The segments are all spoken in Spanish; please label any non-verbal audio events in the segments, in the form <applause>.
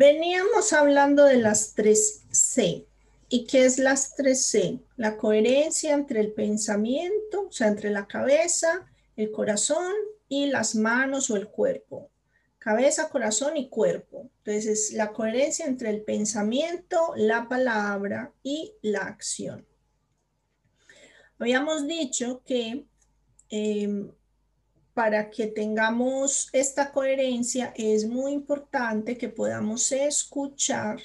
Veníamos hablando de las tres C. ¿Y qué es las tres C? La coherencia entre el pensamiento, o sea, entre la cabeza, el corazón y las manos o el cuerpo. Cabeza, corazón y cuerpo. Entonces, la coherencia entre el pensamiento, la palabra y la acción. Habíamos dicho que em, para que tengamos esta coherencia es muy importante que podamos escuchar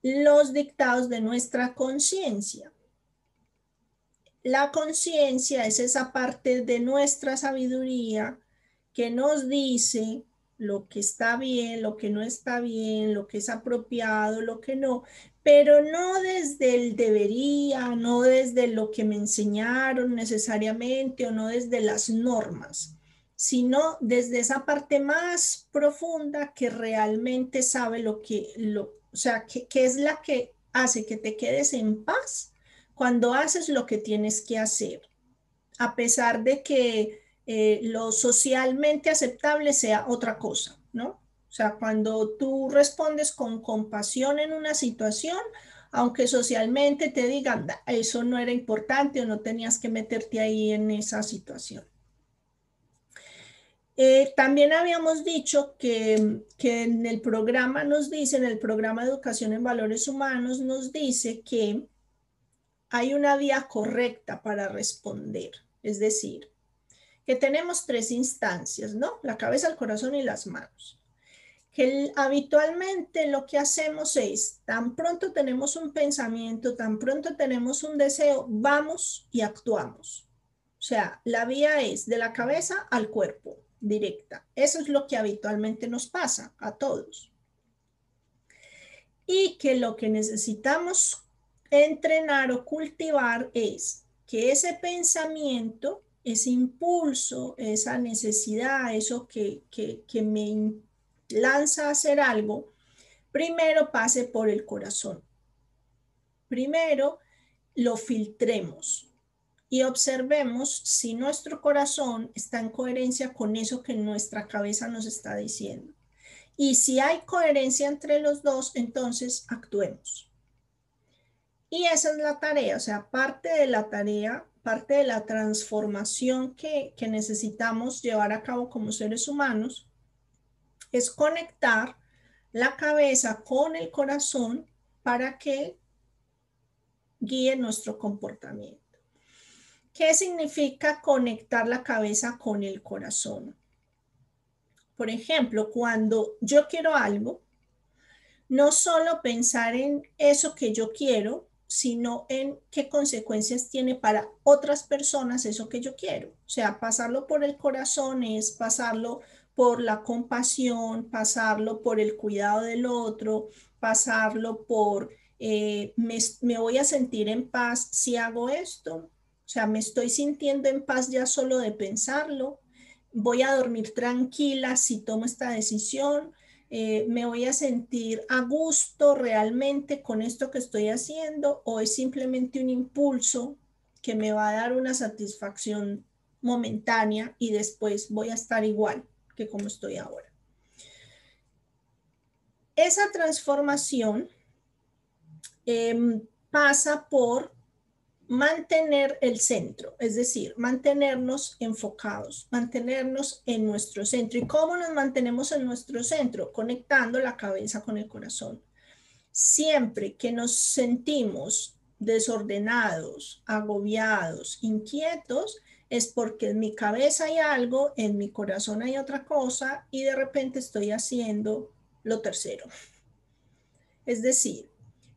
los dictados de nuestra conciencia. La conciencia es esa parte de nuestra sabiduría que nos dice lo que está bien, lo que no está bien, lo que es apropiado, lo que no, pero no desde el debería, no desde lo que me enseñaron necesariamente o no desde las normas, sino desde esa parte más profunda que realmente sabe lo que, lo, o sea, que, es la que hace que te quedes en paz cuando haces lo que tienes que hacer, a pesar de que eh, lo socialmente aceptable sea otra cosa, ¿no? O sea, cuando tú respondes con compasión en una situación, aunque socialmente te digan, eso no era importante o no tenías que meterte ahí en esa situación. Eh, también habíamos dicho que, que, en el programa nos dice, en el programa de educación en valores humanos, nos dice que hay una vía correcta para responder. Es decir, que tenemos tres instancias, ¿no? La cabeza, el corazón y las manos que habitualmente lo que hacemos es, tan pronto tenemos un pensamiento, tan pronto tenemos un deseo, vamos y actuamos. O sea, la vía es de la cabeza al cuerpo, directa. Eso es lo que habitualmente nos pasa a todos. Y que lo que necesitamos entrenar o cultivar es que ese pensamiento, ese impulso, esa necesidad, eso que, que, que me lanza a hacer algo, primero pase por el corazón. Primero lo filtremos y observemos si nuestro corazón está en coherencia con eso que nuestra cabeza nos está diciendo. Y si hay coherencia entre los dos, entonces actuemos. Y esa es la tarea, o sea, parte de la tarea, parte de la transformación que, que necesitamos llevar a cabo como seres humanos es conectar la cabeza con el corazón para que guíe nuestro comportamiento. ¿Qué significa conectar la cabeza con el corazón? Por ejemplo, cuando yo quiero algo, no solo pensar en eso que yo quiero, sino en qué consecuencias tiene para otras personas eso que yo quiero. O sea, pasarlo por el corazón es pasarlo por la compasión, pasarlo por el cuidado del otro, pasarlo por eh, me, voy a sentir en paz si hago esto. O sea, me estoy sintiendo en paz ya solo de pensarlo. Voy a dormir tranquila si tomo esta decisión. Eh, me voy a sentir a gusto realmente con esto que estoy haciendo o es simplemente un impulso que me va a dar una satisfacción momentánea y después voy a estar igual que como estoy ahora. Esa transformación em, pasa por mantener el centro, es decir, mantenernos enfocados, mantenernos en nuestro centro. ¿Y cómo nos mantenemos en nuestro centro? Conectando la cabeza con el corazón. Siempre que nos sentimos desordenados, agobiados, inquietos, es porque en mi cabeza hay algo, en mi corazón hay otra cosa y de repente estoy haciendo lo tercero. Es decir,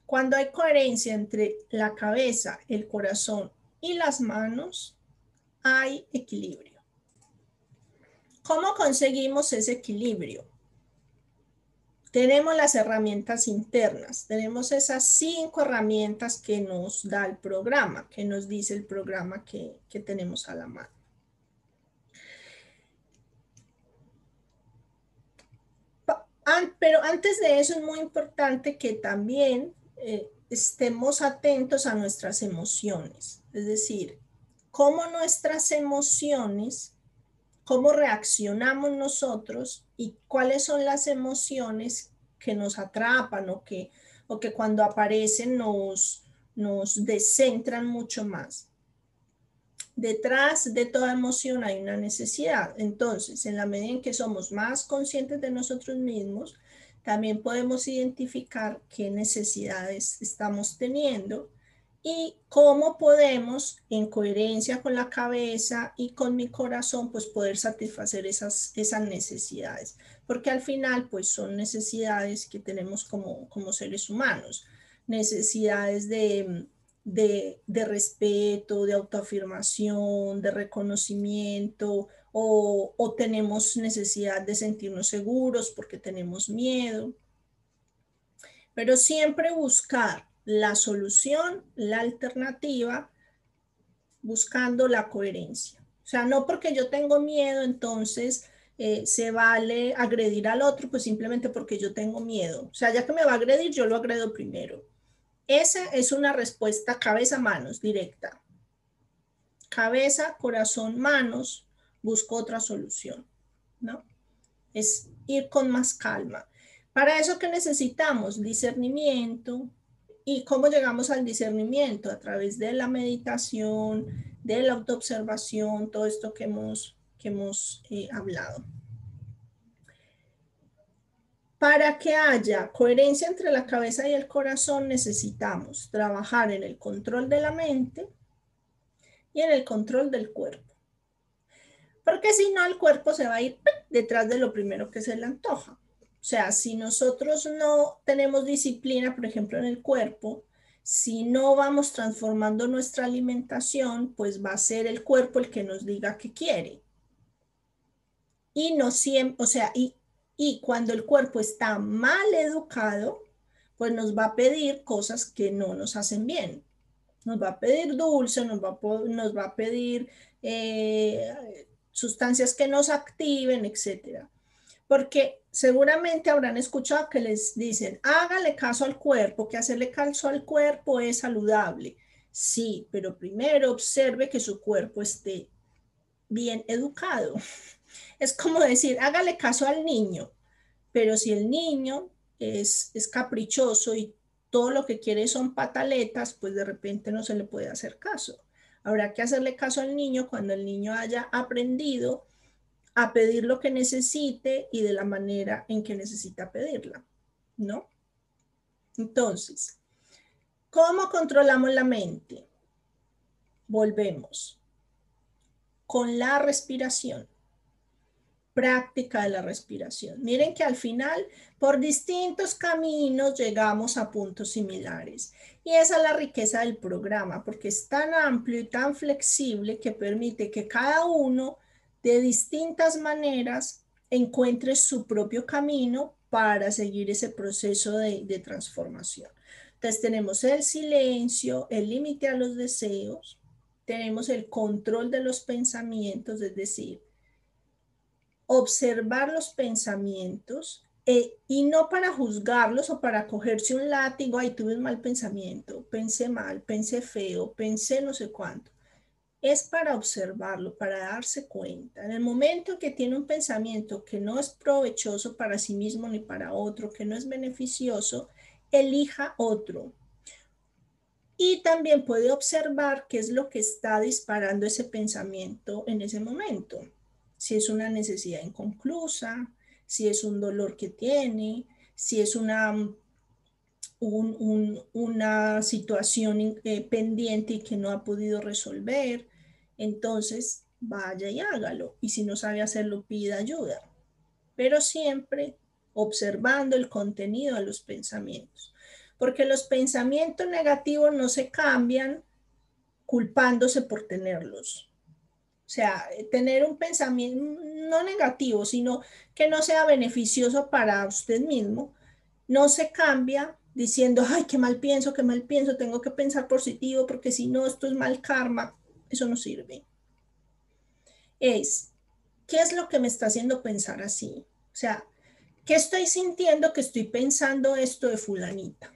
cuando hay coherencia entre la cabeza, el corazón y las manos, hay equilibrio. ¿Cómo conseguimos ese equilibrio? Tenemos las herramientas internas, tenemos esas cinco herramientas que nos da el programa, que nos dice el programa que, tenemos a la mano. Pero antes de eso es muy importante que también eh, estemos atentos a nuestras emociones, es decir, cómo nuestras emociones cómo reaccionamos nosotros y cuáles son las emociones que nos atrapan o que, o que cuando aparecen nos, nos descentran mucho más. Detrás de toda emoción hay una necesidad. Entonces, en la medida en que somos más conscientes de nosotros mismos, también podemos identificar qué necesidades estamos teniendo y cómo podemos, en coherencia con la cabeza y con mi corazón, pues poder satisfacer esas, esas necesidades. Porque al final, pues son necesidades que tenemos como, como seres humanos. Necesidades de, de, de respeto, de autoafirmación, de reconocimiento, o, o tenemos necesidad de sentirnos seguros porque tenemos miedo. Pero siempre buscar la solución, la alternativa, buscando la coherencia. O sea, no porque yo tengo miedo, entonces eh, se vale agredir al otro, pues simplemente porque yo tengo miedo. O sea, ya que me va a agredir, yo lo agredo primero. Esa es una respuesta cabeza-manos directa. Cabeza, corazón, manos, busco otra solución, ¿no? Es ir con más calma. Para eso que necesitamos discernimiento. ¿Y cómo llegamos al discernimiento? A través de la meditación, de la autoobservación, todo esto que hemos, que hemos eh, hablado. Para que haya coherencia entre la cabeza y el corazón necesitamos trabajar en el control de la mente y en el control del cuerpo. Porque si no, el cuerpo se va a ir detrás de lo primero que se le antoja. O sea, si nosotros no tenemos disciplina, por ejemplo, en el cuerpo, si no vamos transformando nuestra alimentación, pues va a ser el cuerpo el que nos diga que quiere. Y no siempre, o sea, y y cuando el cuerpo está mal educado, pues nos va a pedir cosas que no nos hacen bien. Nos va a pedir dulce, nos va a, nos va a pedir eh, sustancias que nos activen, etc. Porque seguramente habrán escuchado que les dicen, hágale caso al cuerpo, que hacerle caso al cuerpo es saludable. Sí, pero primero observe que su cuerpo esté bien educado. <laughs> Es como decir, hágale caso al niño, pero si el niño es, es caprichoso y todo lo que quiere son pataletas, pues de repente no se le puede hacer caso. Habrá que hacerle caso al niño cuando el niño haya aprendido a pedir lo que necesite y de la manera en que necesita pedirla, ¿no? Entonces, ¿cómo controlamos la mente? Volvemos con la respiración práctica de la respiración. Miren que al final, por distintos caminos, llegamos a puntos similares. Y esa es la riqueza del programa, porque es tan amplio y tan flexible que permite que cada uno, de distintas maneras, encuentre su propio camino para seguir ese proceso de, transformación. Entonces tenemos el silencio, el límite a los deseos, tenemos el control de los pensamientos, es decir, observar los pensamientos eh, y no para juzgarlos o para cogerse un látigo, ay, tuve un mal pensamiento, pensé mal, pensé feo, pensé no sé cuánto. Es para observarlo, para darse cuenta. En el momento que tiene un pensamiento que no es provechoso para sí mismo ni para otro, que no es beneficioso, elija otro. Y también puede observar qué es lo que está disparando ese pensamiento en ese momento si es una necesidad inconclusa, si es un dolor que tiene, si es una, una situación eh, pendiente y que no ha podido resolver, entonces vaya y hágalo. Y si no sabe hacerlo, pida ayuda. Pero siempre observando el contenido de los pensamientos. Porque los pensamientos negativos no se cambian culpándose por tenerlos. O sea, tener un pensamiento no negativo, sino que no sea beneficioso para usted mismo, no se cambia diciendo, ay, qué mal pienso, qué mal pienso, tengo que pensar positivo porque si no, esto es mal karma. Eso no sirve. Es, ¿qué es lo que me está haciendo pensar así? O sea, ¿qué estoy sintiendo que estoy pensando esto de fulanita?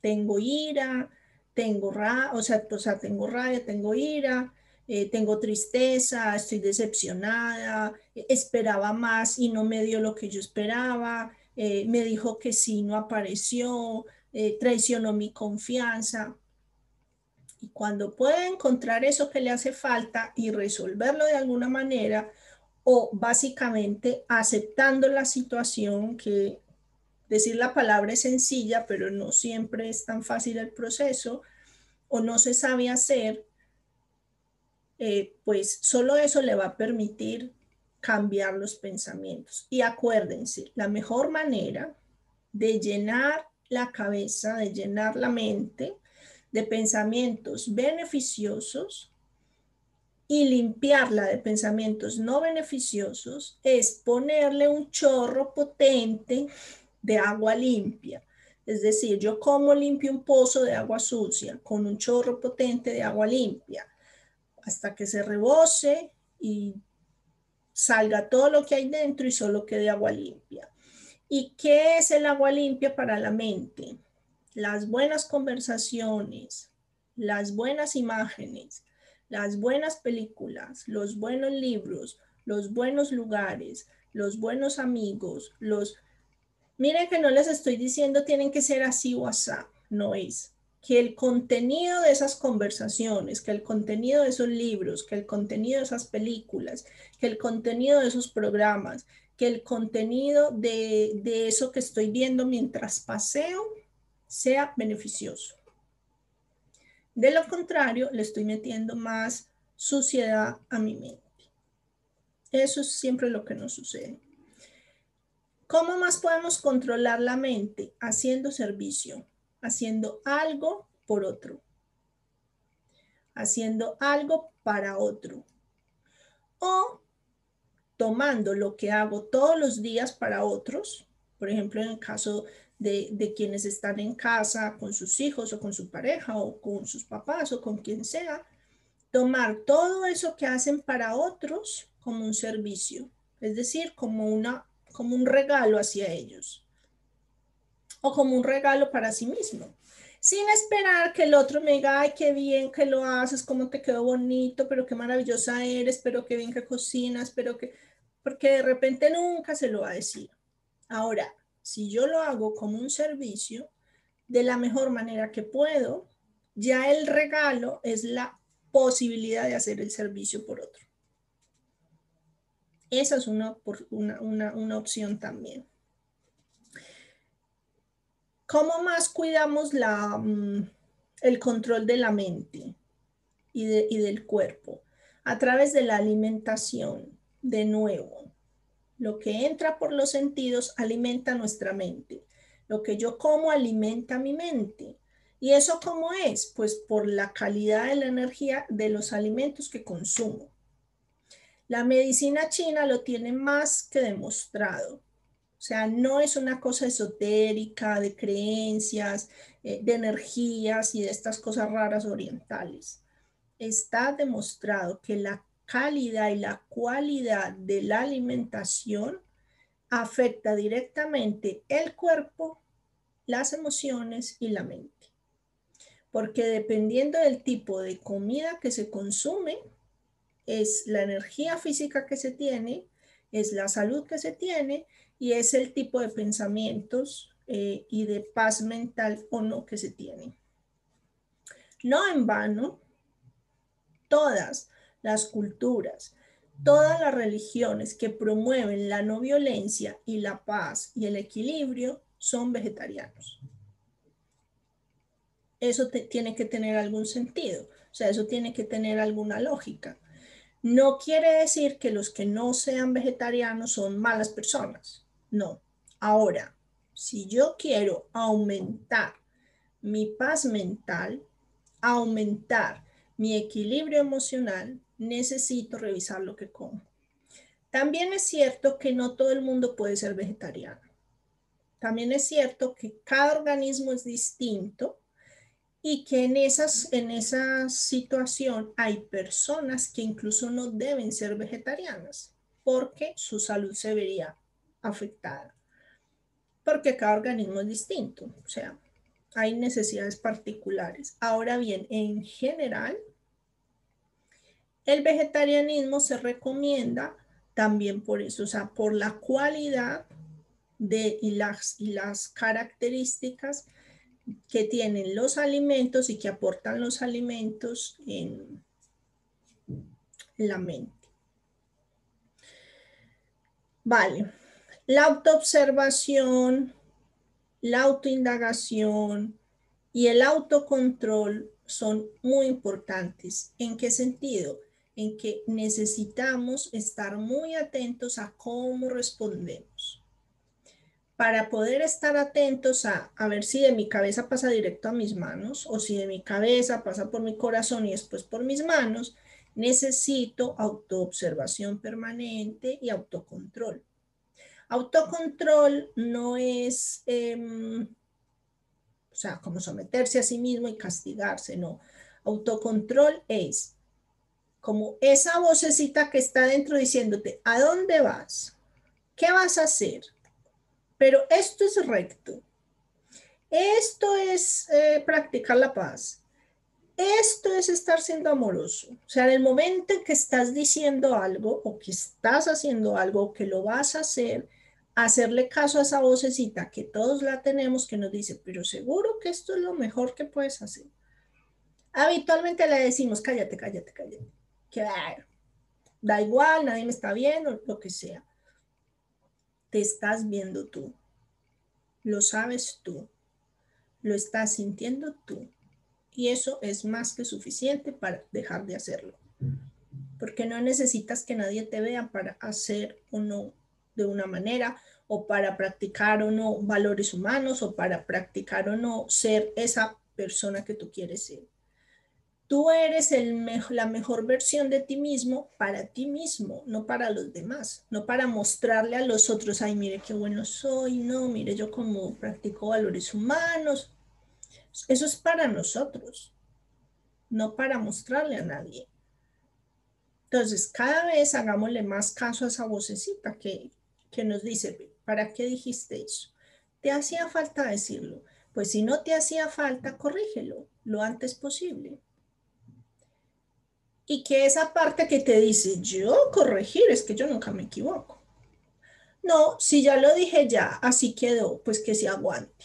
Tengo ira, tengo ra, o sea, o sea, tengo rabia, tengo ira, eh, tengo tristeza, estoy decepcionada, esperaba más y no me dio lo que yo esperaba, eh, me dijo que sí, no apareció, eh, traicionó mi confianza. Y cuando puede encontrar eso que le hace falta y resolverlo de alguna manera, o básicamente aceptando la situación que decir la palabra es sencilla, pero no siempre es tan fácil el proceso, o no se sabe hacer, eh, pues solo eso le va a permitir cambiar los pensamientos. Y acuérdense, la mejor manera de llenar la cabeza, de llenar la mente de pensamientos beneficiosos y limpiarla de pensamientos no beneficiosos es ponerle un chorro potente de agua limpia. Es decir, yo como limpio un pozo de agua sucia con un chorro potente de agua limpia hasta que se rebose y salga todo lo que hay dentro y solo quede agua limpia. ¿Y qué es el agua limpia para la mente? Las buenas conversaciones, las buenas imágenes, las buenas películas, los buenos libros, los buenos lugares, los buenos amigos, los... Miren que no les estoy diciendo tienen que ser así o así, no es. Que el contenido de esas conversaciones, que el contenido de esos libros, que el contenido de esas películas, que el contenido de esos programas, que el contenido de, de eso que estoy viendo mientras paseo sea beneficioso. De lo contrario, le estoy metiendo más suciedad a mi mente. Eso es siempre lo que nos sucede. ¿Cómo más podemos controlar la mente? Haciendo servicio haciendo algo por otro, haciendo algo para otro, o tomando lo que hago todos los días para otros, por ejemplo, en el caso de, de, quienes están en casa con sus hijos o con su pareja o con sus papás o con quien sea, tomar todo eso que hacen para otros como un servicio, es decir, como, una, como un regalo hacia ellos o como un regalo para sí mismo, sin esperar que el otro me diga, ay, qué bien que lo haces, cómo te quedó bonito, pero qué maravillosa eres, pero qué bien que cocinas, pero que, porque de repente nunca se lo va a decir. Ahora, si yo lo hago como un servicio, de la mejor manera que puedo, ya el regalo es la posibilidad de hacer el servicio por otro. Esa es una, una, una, una opción también. ¿Cómo más cuidamos la, mm, el control de la mente y, y del cuerpo? A través de la alimentación, de nuevo. Lo que entra por los sentidos alimenta nuestra mente. Lo que yo como alimenta mi mente. ¿Y eso cómo es? Pues por la calidad de la energía de los alimentos que consumo. La medicina china lo tiene más que demostrado. O sea, no es una cosa esotérica de creencias, eh, de energías y de estas cosas raras orientales. Está demostrado que la calidad y la cualidad de la alimentación afecta directamente el cuerpo, las emociones y la mente. Porque dependiendo del tipo de comida que se consume, es la energía física que se tiene, es la salud que se tiene y es el tipo de pensamientos eh, y de paz mental o no que se tiene. No en vano, todas las culturas, todas las religiones que promueven la no violencia y la paz y el equilibrio son vegetarianos. Eso tiene que tener algún sentido, o sea, eso tiene que tener alguna lógica. No quiere decir que los que no sean vegetarianos son malas personas. No. Ahora, si yo quiero aumentar mi paz mental, aumentar mi equilibrio emocional, necesito revisar lo que como. También es cierto que no todo el mundo puede ser vegetariano. También es cierto que cada organismo es distinto y que en, esas, en esa situación hay personas que incluso no deben ser vegetarianas porque su salud se vería afectada, porque cada organismo es distinto, o sea, hay necesidades particulares. Ahora bien, en general, el vegetarianismo se recomienda también por eso, o sea, por la cualidad de, y, las, las características que tienen los alimentos y que aportan los alimentos en la mente. Vale, la autoobservación, la autoindagación y el autocontrol son muy importantes. ¿En qué sentido? En que necesitamos estar muy atentos a cómo respondemos para poder estar atentos a, a ver si de mi cabeza pasa directo a mis manos o si de mi cabeza pasa por mi corazón y después por mis manos, necesito autoobservación permanente y autocontrol. Autocontrol no es, em, o sea, como someterse a sí mismo y castigarse, no. Autocontrol es como esa vocecita que está dentro diciéndote, ¿a dónde vas? ¿Qué vas a hacer? Pero esto es recto. Esto es eh, practicar la paz. Esto es estar siendo amoroso. O sea, en el momento en que estás diciendo algo o que estás haciendo algo o que lo vas a hacer, hacerle caso a esa vocecita que todos la tenemos que nos dice, pero seguro que esto es lo mejor que puedes hacer. Habitualmente le decimos, cállate, cállate, cállate. Que da igual, nadie me está viendo, lo que sea te estás viendo tú. Lo sabes tú. Lo estás sintiendo tú. Y eso es más que suficiente para dejar de hacerlo. Porque no necesitas que nadie te vea para hacer o no de una manera o para practicar o no valores humanos o para practicar o no ser esa persona que tú quieres ser. Tú eres la mejor versión de ti mismo para ti mismo, no para los demás, no para mostrarle a los otros, ay, mire qué bueno soy, no, mire yo como practico valores humanos. Eso es para nosotros, no para mostrarle a nadie. Entonces, cada vez hagámosle más caso a esa vocecita que, que nos dice, ¿para qué dijiste eso? ¿Te hacía falta decirlo? Pues si no te hacía falta, corrígelo lo antes posible y que esa parte que te dice, yo corregir, es que yo nunca me equivoco. No, si ya lo dije ya, así quedó, pues que se aguante.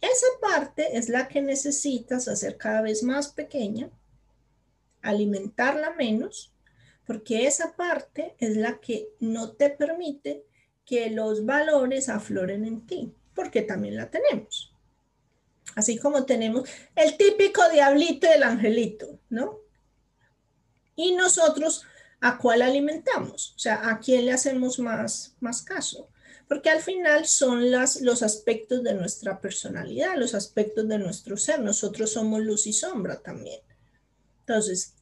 Esa parte es la que necesitas hacer cada vez más pequeña, alimentarla menos, porque esa parte es la que no te permite que los valores afloren en ti, porque también la tenemos. Así como tenemos el típico diablito y el angelito, ¿no? Y nosotros, ¿a cuál alimentamos? O sea, ¿a quién le hacemos más, más caso? Porque al final son las, los aspectos de nuestra personalidad, los aspectos de nuestro ser. Nosotros somos luz y sombra también. Entonces,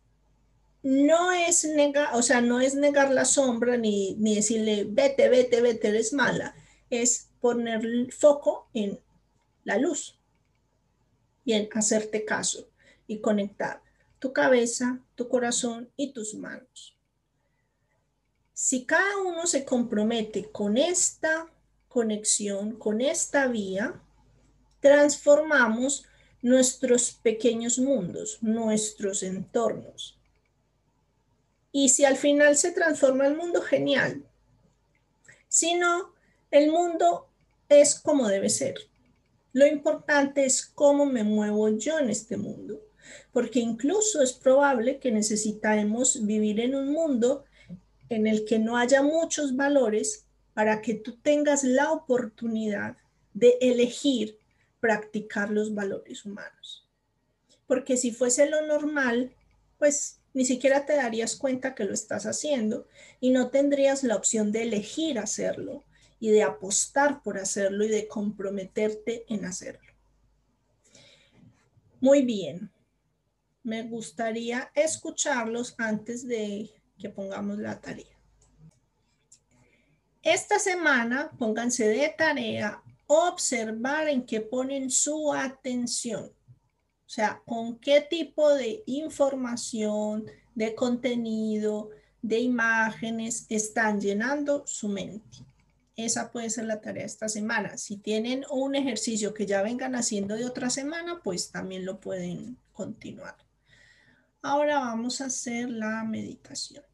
no es negar, o sea, no es negar la sombra ni, ni decirle, vete, vete, vete, eres mala. Es poner el foco en la luz y en hacerte caso y conectar tu cabeza, tu corazón y tus manos. Si cada uno se compromete con esta conexión, con esta vía, transformamos nuestros pequeños mundos, nuestros entornos. Y si al final se transforma el mundo, genial. Si no, el mundo es como debe ser. Lo importante es cómo me muevo yo en este mundo porque incluso es probable que necesitemos vivir en un mundo en el que no haya muchos valores para que tú tengas la oportunidad de elegir practicar los valores humanos. Porque si fuese lo normal, pues ni siquiera te darías cuenta que lo estás haciendo y no tendrías la opción de elegir hacerlo y de apostar por hacerlo y de comprometerte en hacerlo. Muy bien, me gustaría escucharlos antes de que pongamos la tarea. Esta semana pónganse de tarea observar en qué ponen su atención. O sea, con qué tipo de información, de contenido, de imágenes están llenando su mente. Esa puede ser la tarea esta semana. Si tienen un ejercicio que ya vengan haciendo de otra semana, pues también lo pueden continuar. Ahora vamos a hacer la meditación.